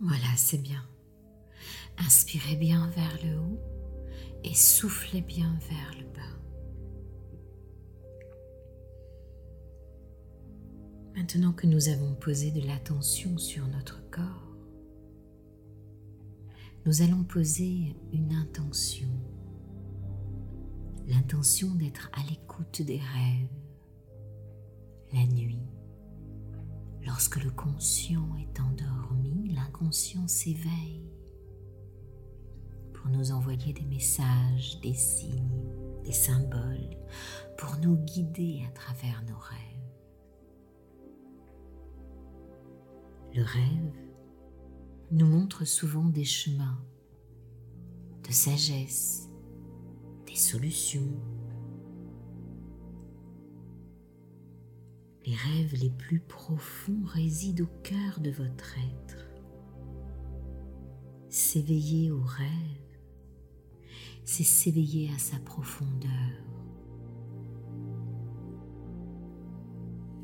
Voilà, c'est bien. Inspirez bien vers le haut et soufflez bien vers le bas. Maintenant que nous avons posé de l'attention sur notre corps, nous allons poser une intention. L'intention d'être à l'écoute des rêves la nuit. Lorsque le conscient est endormi, l'inconscient s'éveille pour nous envoyer des messages, des signes, des symboles, pour nous guider à travers nos rêves. Le rêve nous montre souvent des chemins de sagesse, des solutions. Les rêves les plus profonds résident au cœur de votre être. S'éveiller au rêve, c'est s'éveiller à sa profondeur.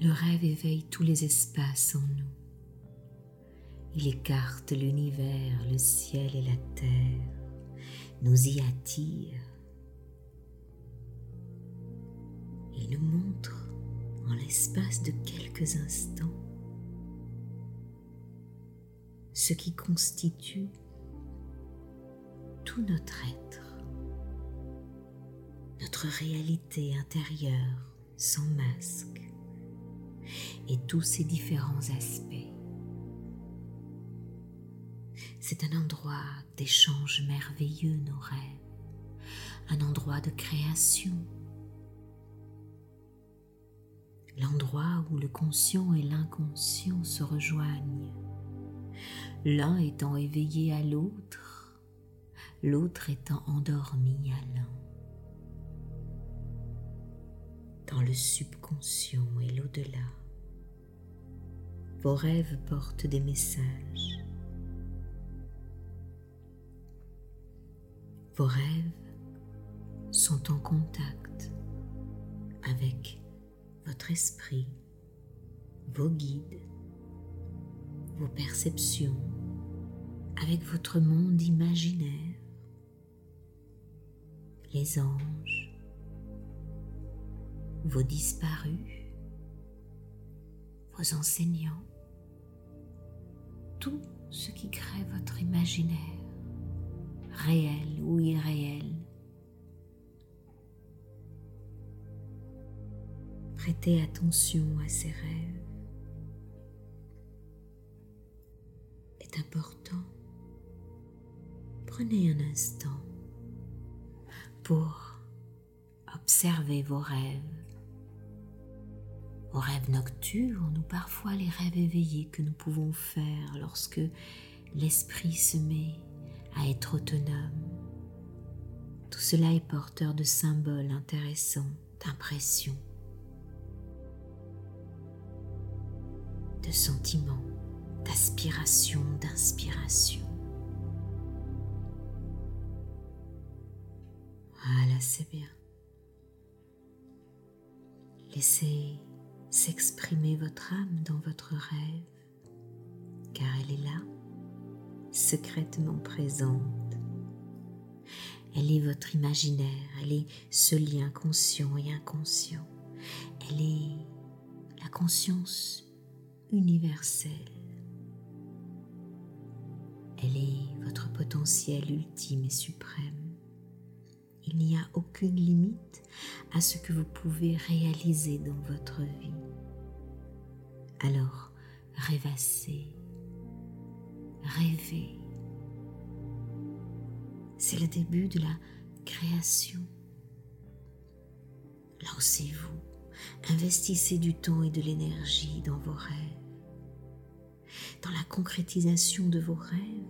Le rêve éveille tous les espaces en nous. Il écarte l'univers, le ciel et la terre, nous y attire. Il nous montre en l'espace de quelques instants. Ce qui constitue tout notre être, notre réalité intérieure sans masque et tous ses différents aspects. C'est un endroit d'échange merveilleux, nos rêves, un endroit de création, l'endroit où le conscient et l'inconscient se rejoignent, l'un étant éveillé à l'autre, l'autre étant endormi à l'un. Dans le subconscient et l'au-delà, vos rêves portent des messages Vos rêves sont en contact avec esprit, vos guides, vos perceptions, avec votre monde imaginaire, les anges, vos disparus, vos enseignants, tout ce qui crée votre imaginaire réel ou irréel. Prêtez attention à ces rêves. Est important. Prenez un instant pour observer vos rêves. Vos rêves nocturnes ou parfois les rêves éveillés que nous pouvons faire lorsque l'esprit se met à être autonome. Tout cela est porteur de symboles intéressants, d'impressions, de sentiments, d'aspiration, d'inspiration. Voilà, c'est bien. Laissez s'exprimer votre âme dans votre rêve, car elle est là secrètement présente. Elle est votre imaginaire, elle est ce lien conscient et inconscient. Elle est la conscience universelle. Elle est votre potentiel ultime et suprême. Il n'y a aucune limite à ce que vous pouvez réaliser dans votre vie. Alors, rêvassez, rêvez. C'est le début de la création. Lancez-vous, investissez du temps et de l'énergie dans vos rêves, dans la concrétisation de vos rêves,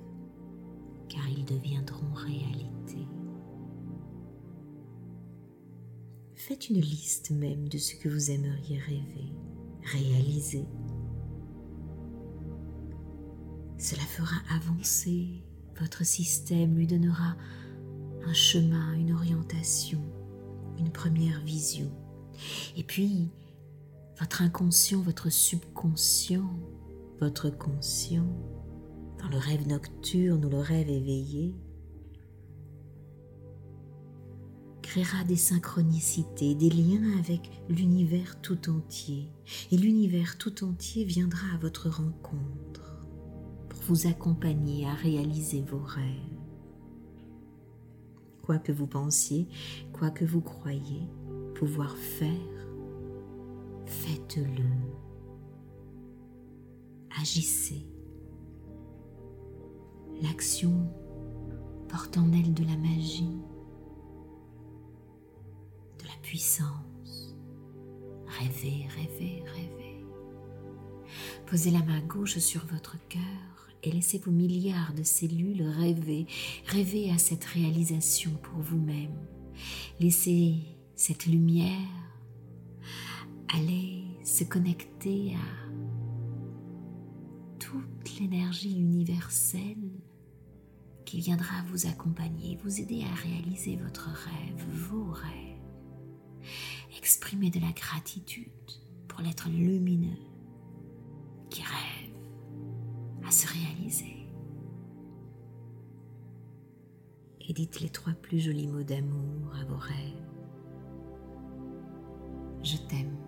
car ils deviendront réalité. Faites une liste même de ce que vous aimeriez rêver, réaliser. Cela fera avancer votre système, lui donnera un chemin, une orientation, une première vision. Et puis, votre inconscient, votre subconscient, votre conscient, dans le rêve nocturne ou le rêve éveillé, créera des synchronicités, des liens avec l'univers tout entier. Et l'univers tout entier viendra à votre rencontre pour vous accompagner à réaliser vos rêves. Quoi que vous pensiez, quoi que vous croyez pouvoir faire, faites-le. Agissez. L'action porte en elle de la magie, de la puissance. Rêvez, rêvez, rêvez. Posez la main gauche sur votre cœur et laissez vos milliards de cellules rêver, rêver à cette réalisation pour vous-même. Laissez cette lumière aller se connecter à toute l'énergie universelle qui viendra vous accompagner, vous aider à réaliser votre rêve, vos rêves. Exprimez de la gratitude pour l'être lumineux qui rêve à se réaliser. Et dites les trois plus jolis mots d'amour à vos rêves. Je t'aime.